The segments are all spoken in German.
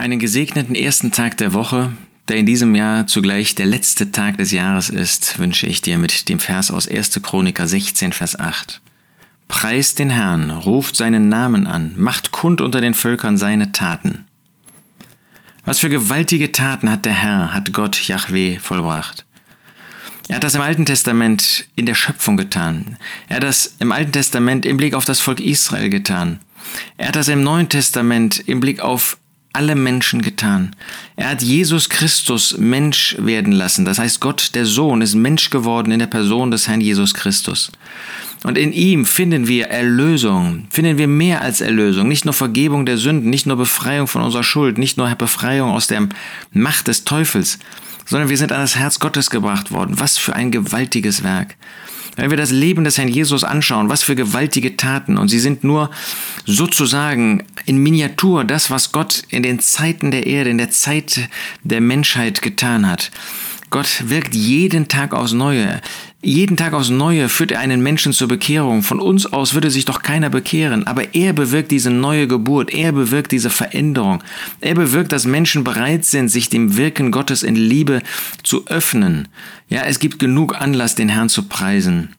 Einen gesegneten ersten Tag der Woche, der in diesem Jahr zugleich der letzte Tag des Jahres ist, wünsche ich dir mit dem Vers aus 1. Chroniker 16, Vers 8. Preist den Herrn, ruft seinen Namen an, macht kund unter den Völkern seine Taten. Was für gewaltige Taten hat der Herr, hat Gott Yahweh vollbracht. Er hat das im Alten Testament in der Schöpfung getan. Er hat das im Alten Testament im Blick auf das Volk Israel getan. Er hat das im Neuen Testament im Blick auf alle Menschen getan. Er hat Jesus Christus Mensch werden lassen. Das heißt, Gott, der Sohn, ist Mensch geworden in der Person des Herrn Jesus Christus. Und in ihm finden wir Erlösung, finden wir mehr als Erlösung, nicht nur Vergebung der Sünden, nicht nur Befreiung von unserer Schuld, nicht nur Befreiung aus der Macht des Teufels, sondern wir sind an das Herz Gottes gebracht worden. Was für ein gewaltiges Werk. Wenn wir das Leben des Herrn Jesus anschauen, was für gewaltige Taten. Und sie sind nur sozusagen in Miniatur das, was Gott in den Zeiten der Erde, in der Zeit der Menschheit getan hat. Gott wirkt jeden Tag aufs Neue. Jeden Tag aufs Neue führt er einen Menschen zur Bekehrung. Von uns aus würde sich doch keiner bekehren, aber er bewirkt diese neue Geburt, er bewirkt diese Veränderung. Er bewirkt, dass Menschen bereit sind, sich dem Wirken Gottes in Liebe zu öffnen. Ja, es gibt genug Anlass, den Herrn zu preisen.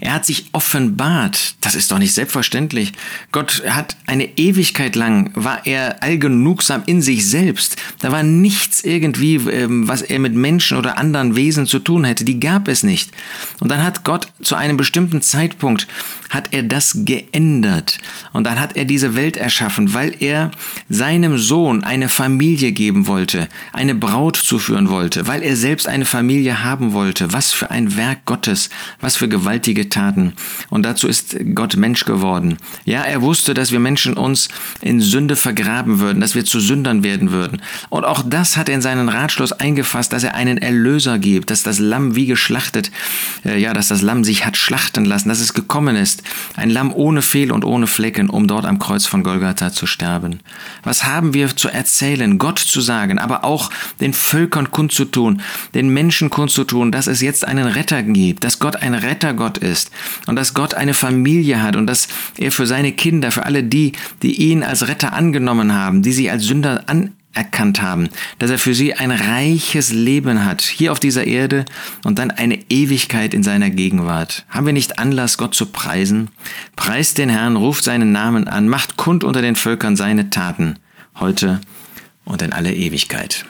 Er hat sich offenbart. Das ist doch nicht selbstverständlich. Gott hat eine Ewigkeit lang, war er allgenugsam in sich selbst. Da war nichts irgendwie, ähm, was er mit Menschen oder anderen Wesen zu tun hätte. Die gab es nicht. Und dann hat Gott zu einem bestimmten Zeitpunkt, hat er das geändert. Und dann hat er diese Welt erschaffen, weil er seinem Sohn eine Familie geben wollte, eine Braut zuführen wollte, weil er selbst eine Familie haben wollte. Was für ein Werk Gottes, was für gewaltige gewaltige Taten. Und dazu ist Gott Mensch geworden. Ja, er wusste, dass wir Menschen uns in Sünde vergraben würden, dass wir zu Sündern werden würden. Und auch das hat er in seinen Ratschluss eingefasst, dass er einen Erlöser gibt, dass das Lamm wie geschlachtet, äh, ja, dass das Lamm sich hat schlachten lassen, dass es gekommen ist. Ein Lamm ohne Fehl und ohne Flecken, um dort am Kreuz von Golgatha zu sterben. Was haben wir zu erzählen, Gott zu sagen, aber auch den Völkern kundzutun, den Menschen kundzutun, dass es jetzt einen Retter gibt, dass Gott ein Rettergott Gott ist und dass Gott eine Familie hat und dass er für seine Kinder, für alle die, die ihn als Retter angenommen haben, die sie als Sünder anerkannt haben, dass er für sie ein reiches Leben hat, hier auf dieser Erde und dann eine Ewigkeit in seiner Gegenwart. Haben wir nicht Anlass, Gott zu preisen? Preist den Herrn, ruft seinen Namen an, macht kund unter den Völkern seine Taten, heute und in alle Ewigkeit.